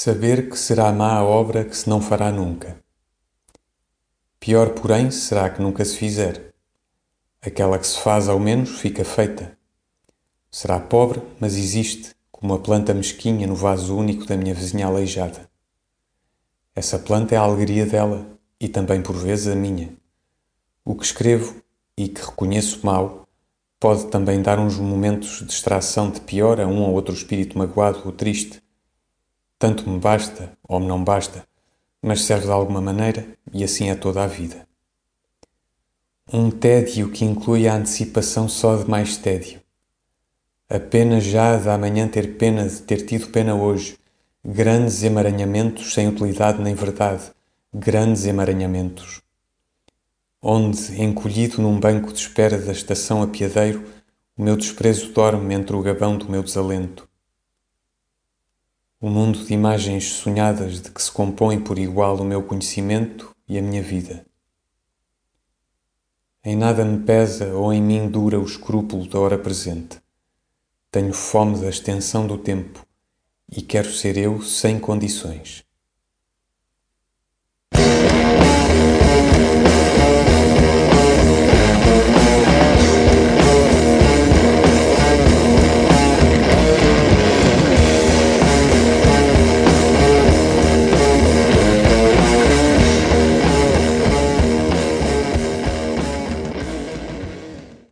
Saber que será má a obra que se não fará nunca. Pior, porém, será que nunca se fizer. Aquela que se faz ao menos fica feita. Será pobre, mas existe, como a planta mesquinha no vaso único da minha vizinha aleijada. Essa planta é a alegria dela e também por vezes a minha. O que escrevo e que reconheço mal pode também dar uns momentos de distração de pior a um ou outro espírito magoado ou triste tanto me basta ou me não basta, mas serve de alguma maneira e assim é toda a vida. Um tédio que inclui a antecipação só de mais tédio. A pena já de amanhã ter pena de ter tido pena hoje. Grandes emaranhamentos sem utilidade nem verdade. Grandes emaranhamentos. Onde, encolhido num banco de espera da estação apiadeiro, o meu desprezo dorme entre o gabão do meu desalento um mundo de imagens sonhadas de que se compõe por igual o meu conhecimento e a minha vida. Em nada me pesa ou em mim dura o escrúpulo da hora presente. Tenho fome da extensão do tempo e quero ser eu sem condições.